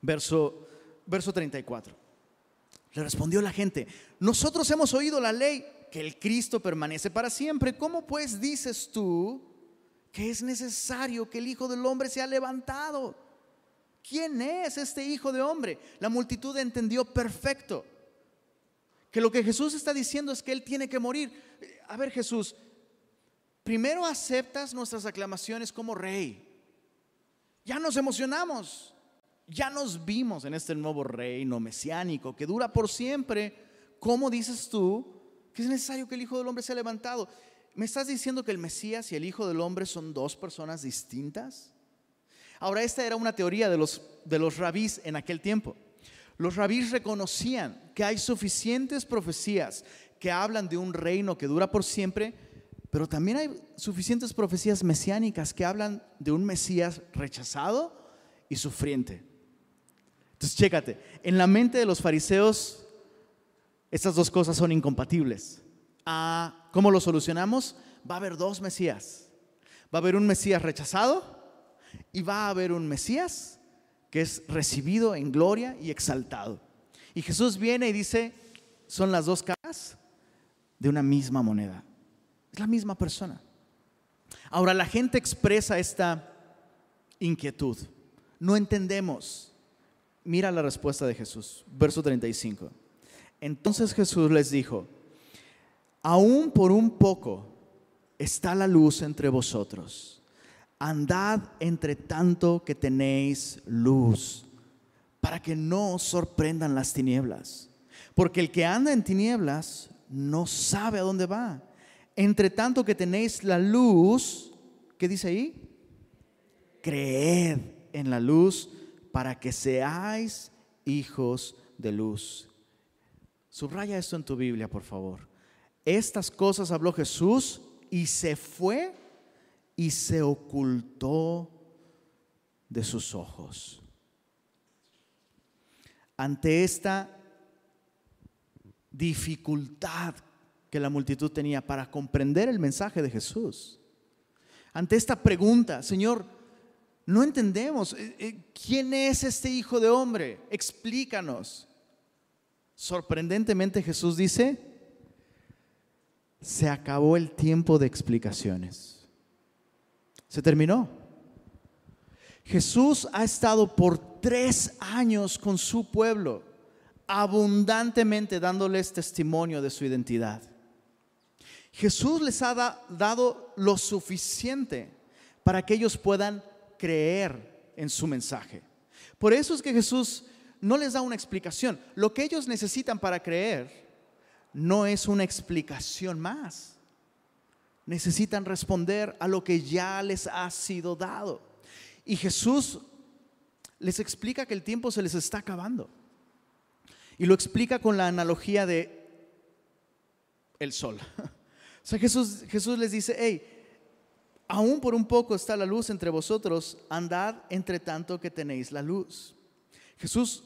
verso, verso 34. Le respondió la gente, nosotros hemos oído la ley que el Cristo permanece para siempre. ¿Cómo pues dices tú que es necesario que el Hijo del Hombre sea levantado? ¿Quién es este Hijo de Hombre? La multitud entendió perfecto que lo que Jesús está diciendo es que Él tiene que morir. A ver Jesús, primero aceptas nuestras aclamaciones como rey. Ya nos emocionamos, ya nos vimos en este nuevo reino mesiánico que dura por siempre. ¿Cómo dices tú que es necesario que el Hijo del Hombre sea levantado? ¿Me estás diciendo que el Mesías y el Hijo del Hombre son dos personas distintas? Ahora, esta era una teoría de los, de los rabís en aquel tiempo. Los rabís reconocían que hay suficientes profecías que hablan de un reino que dura por siempre, pero también hay suficientes profecías mesiánicas que hablan de un Mesías rechazado y sufriente. Entonces, chécate, en la mente de los fariseos estas dos cosas son incompatibles. Ah, ¿Cómo lo solucionamos? Va a haber dos Mesías. Va a haber un Mesías rechazado y va a haber un Mesías que es recibido en gloria y exaltado. Y Jesús viene y dice, son las dos caras de una misma moneda. Es la misma persona. Ahora la gente expresa esta inquietud. No entendemos. Mira la respuesta de Jesús, verso 35. Entonces Jesús les dijo, aún por un poco está la luz entre vosotros andad entre tanto que tenéis luz, para que no os sorprendan las tinieblas. Porque el que anda en tinieblas no sabe a dónde va. Entre tanto que tenéis la luz, ¿qué dice ahí? Creed en la luz para que seáis hijos de luz. Subraya esto en tu Biblia, por favor. Estas cosas habló Jesús y se fue y se ocultó de sus ojos. Ante esta dificultad que la multitud tenía para comprender el mensaje de Jesús, ante esta pregunta, Señor, no entendemos, eh, eh, ¿quién es este Hijo de Hombre? Explícanos. Sorprendentemente Jesús dice, se acabó el tiempo de explicaciones. Se terminó. Jesús ha estado por tres años con su pueblo, abundantemente dándoles testimonio de su identidad. Jesús les ha dado lo suficiente para que ellos puedan creer en su mensaje. Por eso es que Jesús no les da una explicación. Lo que ellos necesitan para creer no es una explicación más. Necesitan responder a lo que ya les ha sido dado. Y Jesús les explica que el tiempo se les está acabando. Y lo explica con la analogía de el sol. O sea, Jesús, Jesús les dice, hey, aún por un poco está la luz entre vosotros, andad entre tanto que tenéis la luz. Jesús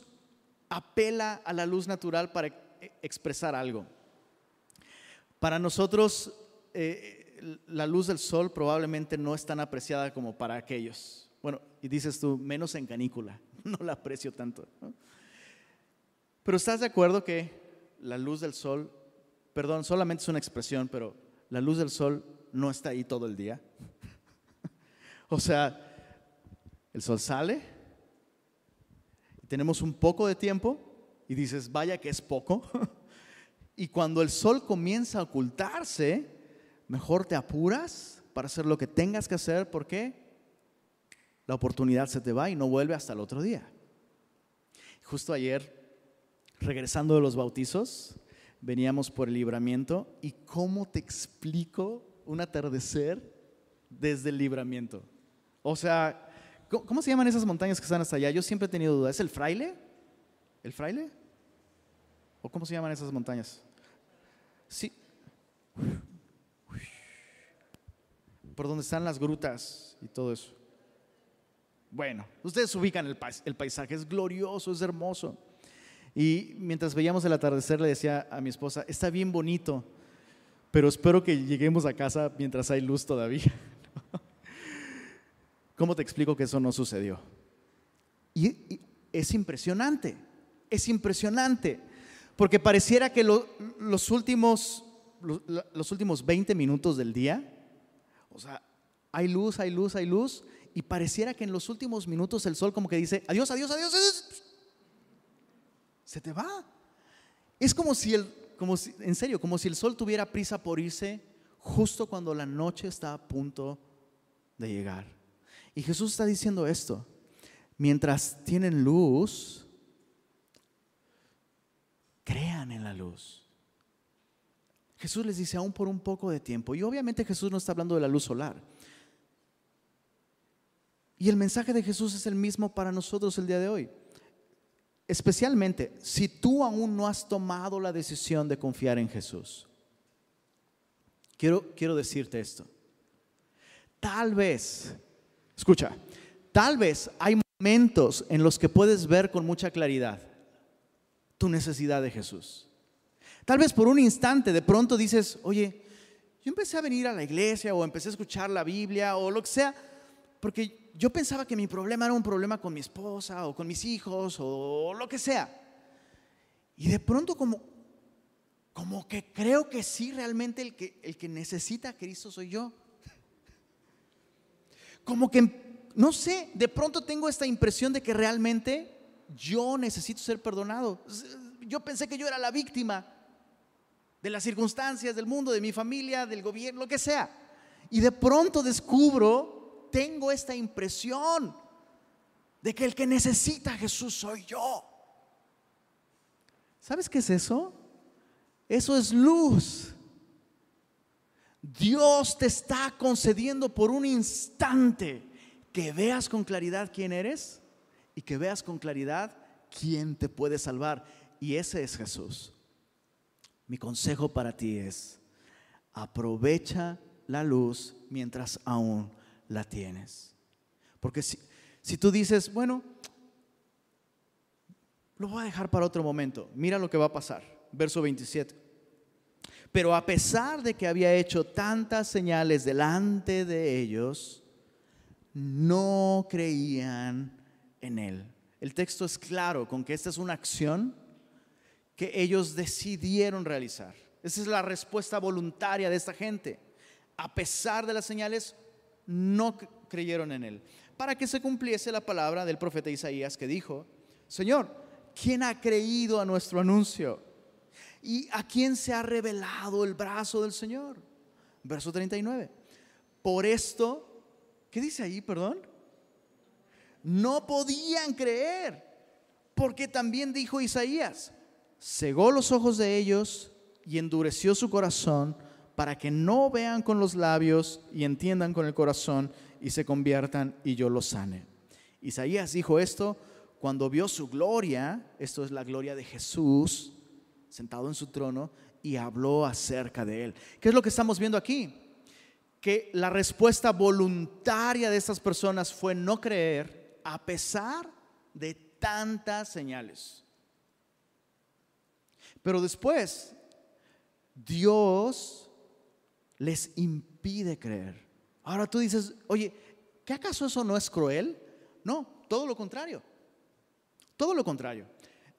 apela a la luz natural para e, expresar algo. Para nosotros, eh, la luz del sol probablemente no es tan apreciada como para aquellos. Bueno, y dices tú, menos en canícula, no la aprecio tanto. Pero ¿estás de acuerdo que la luz del sol, perdón, solamente es una expresión, pero la luz del sol no está ahí todo el día? o sea, el sol sale, tenemos un poco de tiempo y dices, vaya que es poco. y cuando el sol comienza a ocultarse, mejor te apuras para hacer lo que tengas que hacer porque la oportunidad se te va y no vuelve hasta el otro día. Justo ayer, regresando de los bautizos, veníamos por el libramiento y cómo te explico un atardecer desde el libramiento. O sea, ¿cómo se llaman esas montañas que están hasta allá? Yo siempre he tenido dudas. ¿Es el fraile? ¿El fraile? ¿O cómo se llaman esas montañas? Sí. Por donde están las grutas y todo eso. Bueno, ustedes ubican el, paisaje, es glorioso, es hermoso. Y mientras veíamos el atardecer le decía a mi esposa, está bien bonito, pero espero que lleguemos a casa mientras hay luz todavía. ¿Cómo te explico que eso no sucedió? Y, es impresionante, es impresionante, porque pareciera que los, últimos, los últimos 20 minutos del día, o sea, hay luz, hay luz, hay luz, y pareciera que en los últimos minutos el sol como que dice, adiós, adiós, adiós, adiós. se te va. Es como si el, como si, en serio, como si el sol tuviera prisa por irse justo cuando la noche está a punto de llegar. Y Jesús está diciendo esto, mientras tienen luz, en la luz. Jesús les dice aún por un poco de tiempo. Y obviamente Jesús no está hablando de la luz solar. Y el mensaje de Jesús es el mismo para nosotros el día de hoy. Especialmente si tú aún no has tomado la decisión de confiar en Jesús. Quiero, quiero decirte esto. Tal vez, escucha, tal vez hay momentos en los que puedes ver con mucha claridad tu necesidad de Jesús. Tal vez por un instante de pronto dices, oye, yo empecé a venir a la iglesia o empecé a escuchar la Biblia o lo que sea, porque yo pensaba que mi problema era un problema con mi esposa o con mis hijos o lo que sea. Y de pronto como, como que creo que sí, realmente el que, el que necesita a Cristo soy yo. Como que, no sé, de pronto tengo esta impresión de que realmente yo necesito ser perdonado. Yo pensé que yo era la víctima de las circunstancias del mundo, de mi familia, del gobierno, lo que sea. Y de pronto descubro tengo esta impresión de que el que necesita a Jesús soy yo. ¿Sabes qué es eso? Eso es luz. Dios te está concediendo por un instante que veas con claridad quién eres y que veas con claridad quién te puede salvar. Y ese es Jesús. Mi consejo para ti es, aprovecha la luz mientras aún la tienes. Porque si, si tú dices, bueno, lo voy a dejar para otro momento, mira lo que va a pasar. Verso 27. Pero a pesar de que había hecho tantas señales delante de ellos, no creían en él. El texto es claro con que esta es una acción que ellos decidieron realizar. Esa es la respuesta voluntaria de esta gente. A pesar de las señales, no creyeron en él. Para que se cumpliese la palabra del profeta Isaías que dijo, Señor, ¿quién ha creído a nuestro anuncio? ¿Y a quién se ha revelado el brazo del Señor? Verso 39. Por esto, ¿qué dice ahí, perdón? No podían creer, porque también dijo Isaías, cegó los ojos de ellos y endureció su corazón para que no vean con los labios y entiendan con el corazón y se conviertan y yo los sane. Isaías dijo esto cuando vio su gloria, esto es la gloria de Jesús, sentado en su trono, y habló acerca de él. ¿Qué es lo que estamos viendo aquí? Que la respuesta voluntaria de estas personas fue no creer a pesar de tantas señales. Pero después, Dios les impide creer. Ahora tú dices, oye, ¿qué acaso eso no es cruel? No, todo lo contrario. Todo lo contrario.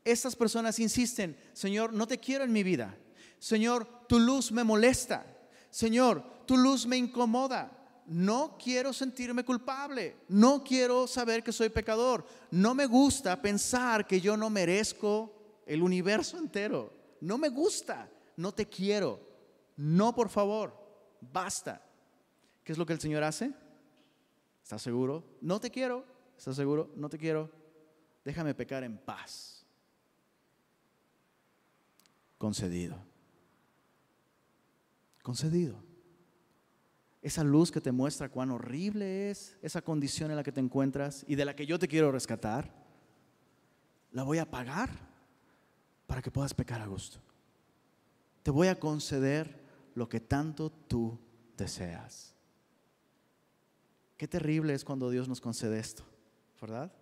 Estas personas insisten, Señor, no te quiero en mi vida. Señor, tu luz me molesta. Señor, tu luz me incomoda. No quiero sentirme culpable. No quiero saber que soy pecador. No me gusta pensar que yo no merezco el universo entero. No me gusta. No te quiero. No, por favor. Basta. ¿Qué es lo que el Señor hace? ¿Estás seguro? No te quiero. ¿Estás seguro? No te quiero. Déjame pecar en paz. Concedido. Concedido. Esa luz que te muestra cuán horrible es esa condición en la que te encuentras y de la que yo te quiero rescatar, la voy a pagar para que puedas pecar a gusto. Te voy a conceder lo que tanto tú deseas. Qué terrible es cuando Dios nos concede esto, ¿verdad?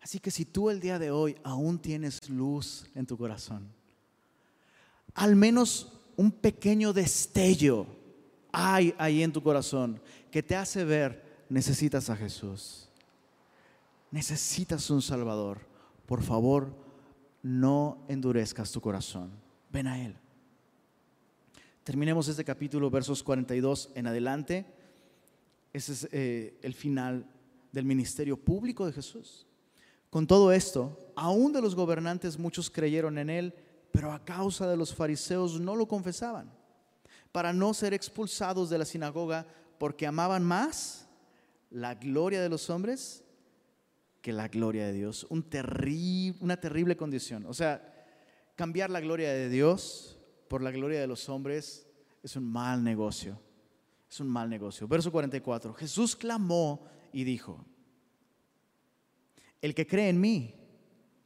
Así que si tú el día de hoy aún tienes luz en tu corazón, al menos un pequeño destello hay ahí en tu corazón que te hace ver, necesitas a Jesús. Necesitas un Salvador. Por favor, no endurezcas tu corazón. Ven a Él. Terminemos este capítulo, versos 42 en adelante. Ese es eh, el final del ministerio público de Jesús. Con todo esto, aún de los gobernantes muchos creyeron en Él pero a causa de los fariseos no lo confesaban, para no ser expulsados de la sinagoga, porque amaban más la gloria de los hombres que la gloria de Dios. Un una terrible condición. O sea, cambiar la gloria de Dios por la gloria de los hombres es un mal negocio. Es un mal negocio. Verso 44. Jesús clamó y dijo, el que cree en mí,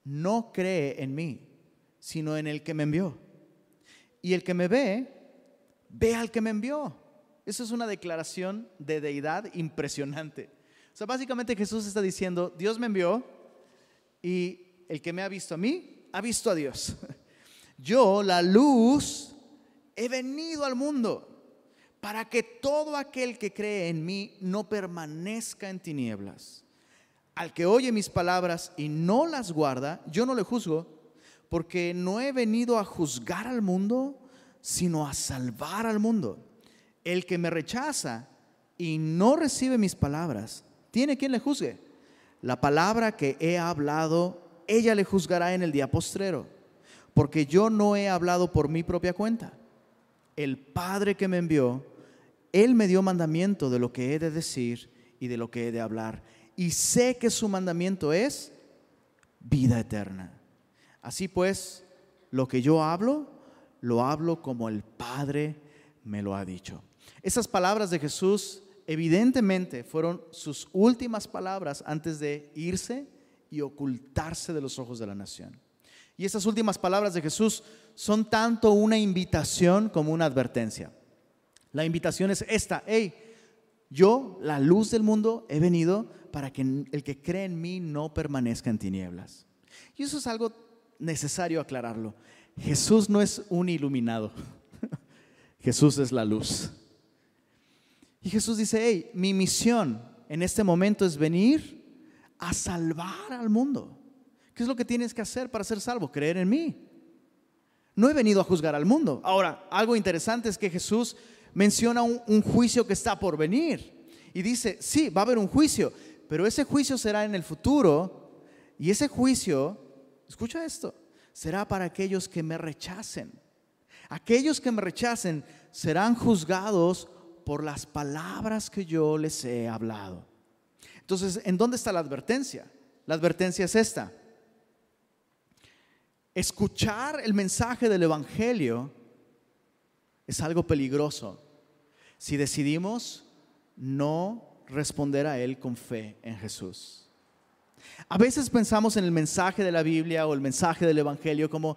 no cree en mí sino en el que me envió. Y el que me ve, ve al que me envió. Eso es una declaración de deidad impresionante. O sea, básicamente Jesús está diciendo, Dios me envió y el que me ha visto a mí, ha visto a Dios. Yo, la luz, he venido al mundo para que todo aquel que cree en mí no permanezca en tinieblas. Al que oye mis palabras y no las guarda, yo no le juzgo porque no he venido a juzgar al mundo, sino a salvar al mundo. El que me rechaza y no recibe mis palabras, tiene quien le juzgue. La palabra que he hablado, ella le juzgará en el día postrero, porque yo no he hablado por mi propia cuenta. El Padre que me envió, Él me dio mandamiento de lo que he de decir y de lo que he de hablar. Y sé que su mandamiento es vida eterna. Así pues, lo que yo hablo, lo hablo como el Padre me lo ha dicho. Esas palabras de Jesús evidentemente fueron sus últimas palabras antes de irse y ocultarse de los ojos de la nación. Y esas últimas palabras de Jesús son tanto una invitación como una advertencia. La invitación es esta, hey, yo, la luz del mundo, he venido para que el que cree en mí no permanezca en tinieblas. Y eso es algo necesario aclararlo. Jesús no es un iluminado. Jesús es la luz. Y Jesús dice, hey, mi misión en este momento es venir a salvar al mundo. ¿Qué es lo que tienes que hacer para ser salvo? Creer en mí. No he venido a juzgar al mundo. Ahora, algo interesante es que Jesús menciona un, un juicio que está por venir. Y dice, sí, va a haber un juicio, pero ese juicio será en el futuro. Y ese juicio escucha esto, será para aquellos que me rechacen. Aquellos que me rechacen serán juzgados por las palabras que yo les he hablado. Entonces, ¿en dónde está la advertencia? La advertencia es esta. escuchar el mensaje del Evangelio es algo peligroso si decidimos no responder a Él con fe en Jesús. A veces pensamos en el mensaje de la Biblia o el mensaje del Evangelio como,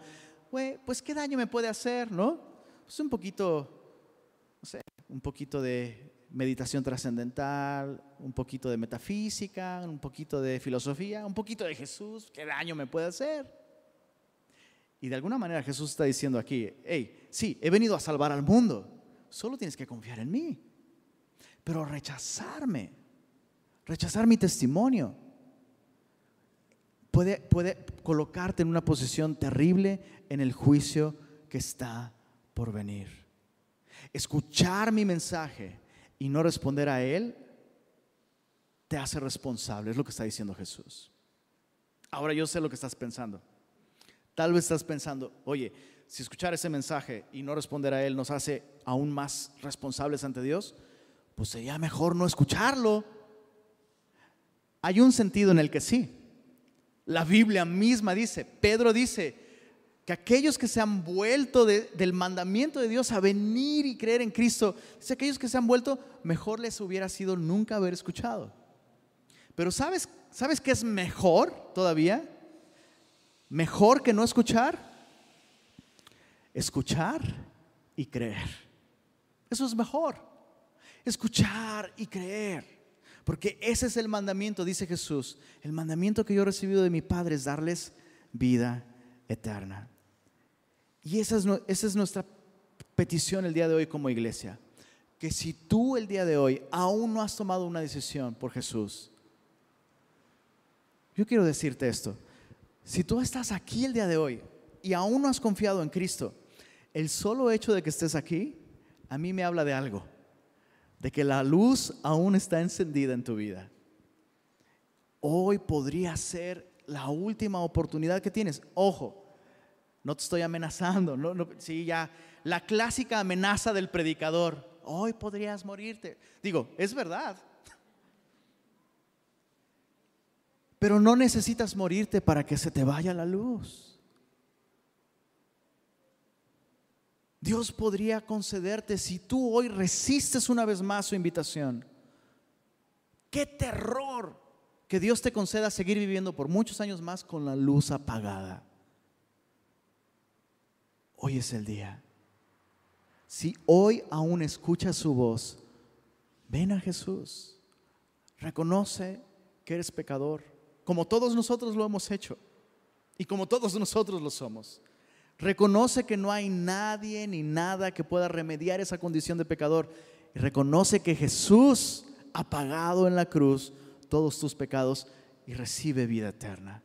pues qué daño me puede hacer, ¿no? Pues un poquito, no sé, un poquito de meditación trascendental, un poquito de metafísica, un poquito de filosofía, un poquito de Jesús, ¿qué daño me puede hacer? Y de alguna manera Jesús está diciendo aquí, hey, sí, he venido a salvar al mundo, solo tienes que confiar en mí. Pero rechazarme, rechazar mi testimonio, puede, puede colocarte en una posición terrible en el juicio que está por venir. Escuchar mi mensaje y no responder a él te hace responsable, es lo que está diciendo Jesús. Ahora yo sé lo que estás pensando. Tal vez estás pensando, oye, si escuchar ese mensaje y no responder a él nos hace aún más responsables ante Dios, pues sería mejor no escucharlo. Hay un sentido en el que sí. La Biblia misma dice, Pedro dice, que aquellos que se han vuelto del mandamiento de Dios a venir y creer en Cristo, dice aquellos que se han vuelto, mejor les hubiera sido nunca haber escuchado. Pero ¿sabes, ¿sabes qué es mejor todavía? Mejor que no escuchar, escuchar y creer. Eso es mejor. Escuchar y creer. Porque ese es el mandamiento, dice Jesús. El mandamiento que yo he recibido de mi Padre es darles vida eterna. Y esa es, esa es nuestra petición el día de hoy como iglesia. Que si tú el día de hoy aún no has tomado una decisión por Jesús, yo quiero decirte esto. Si tú estás aquí el día de hoy y aún no has confiado en Cristo, el solo hecho de que estés aquí, a mí me habla de algo, de que la luz aún está encendida en tu vida. Hoy podría ser la última oportunidad que tienes. Ojo, no te estoy amenazando, no, no, sí, ya la clásica amenaza del predicador, hoy podrías morirte. Digo, es verdad, Pero no necesitas morirte para que se te vaya la luz. Dios podría concederte si tú hoy resistes una vez más su invitación. Qué terror que Dios te conceda seguir viviendo por muchos años más con la luz apagada. Hoy es el día. Si hoy aún escuchas su voz, ven a Jesús. Reconoce que eres pecador como todos nosotros lo hemos hecho y como todos nosotros lo somos. Reconoce que no hay nadie ni nada que pueda remediar esa condición de pecador y reconoce que Jesús ha pagado en la cruz todos tus pecados y recibe vida eterna.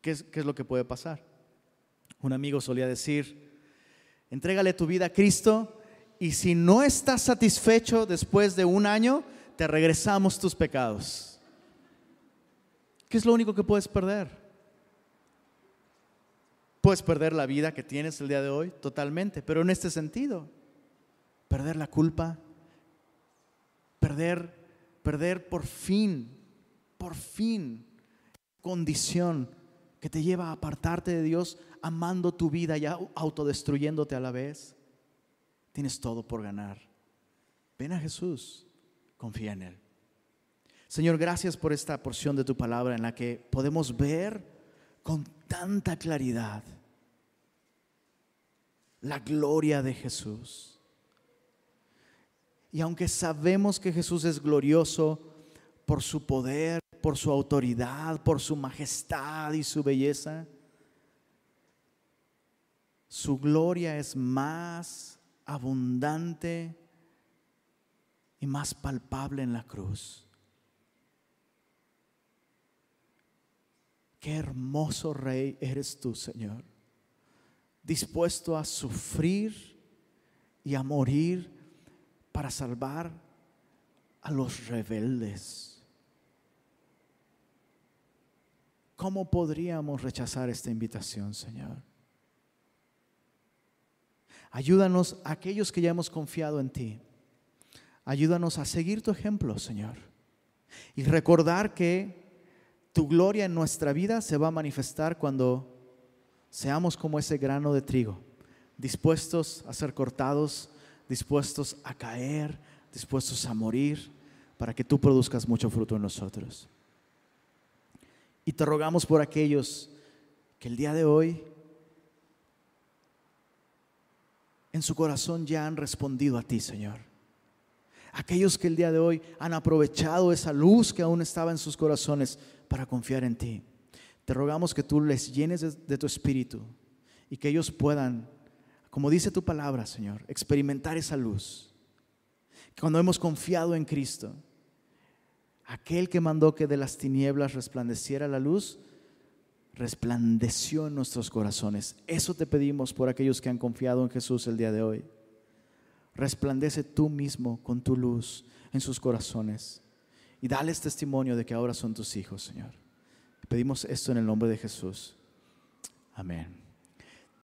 ¿Qué es, qué es lo que puede pasar? Un amigo solía decir, entrégale tu vida a Cristo y si no estás satisfecho después de un año, te regresamos tus pecados. ¿Qué es lo único que puedes perder? Puedes perder la vida que tienes el día de hoy totalmente, pero en este sentido, perder la culpa, perder, perder por fin, por fin, condición que te lleva a apartarte de Dios, amando tu vida y autodestruyéndote a la vez. Tienes todo por ganar. Ven a Jesús, confía en Él. Señor, gracias por esta porción de tu palabra en la que podemos ver con tanta claridad la gloria de Jesús. Y aunque sabemos que Jesús es glorioso por su poder, por su autoridad, por su majestad y su belleza, su gloria es más abundante y más palpable en la cruz. Qué hermoso rey eres tú, Señor, dispuesto a sufrir y a morir para salvar a los rebeldes. ¿Cómo podríamos rechazar esta invitación, Señor? Ayúdanos aquellos que ya hemos confiado en ti. Ayúdanos a seguir tu ejemplo, Señor. Y recordar que tu gloria en nuestra vida se va a manifestar cuando seamos como ese grano de trigo, dispuestos a ser cortados, dispuestos a caer, dispuestos a morir, para que tú produzcas mucho fruto en nosotros. Y te rogamos por aquellos que el día de hoy en su corazón ya han respondido a ti, Señor. Aquellos que el día de hoy han aprovechado esa luz que aún estaba en sus corazones para confiar en ti. Te rogamos que tú les llenes de, de tu espíritu y que ellos puedan, como dice tu palabra, Señor, experimentar esa luz. Cuando hemos confiado en Cristo, aquel que mandó que de las tinieblas resplandeciera la luz, resplandeció en nuestros corazones. Eso te pedimos por aquellos que han confiado en Jesús el día de hoy. Resplandece tú mismo con tu luz en sus corazones y dales testimonio de que ahora son tus hijos, Señor. Pedimos esto en el nombre de Jesús. Amén.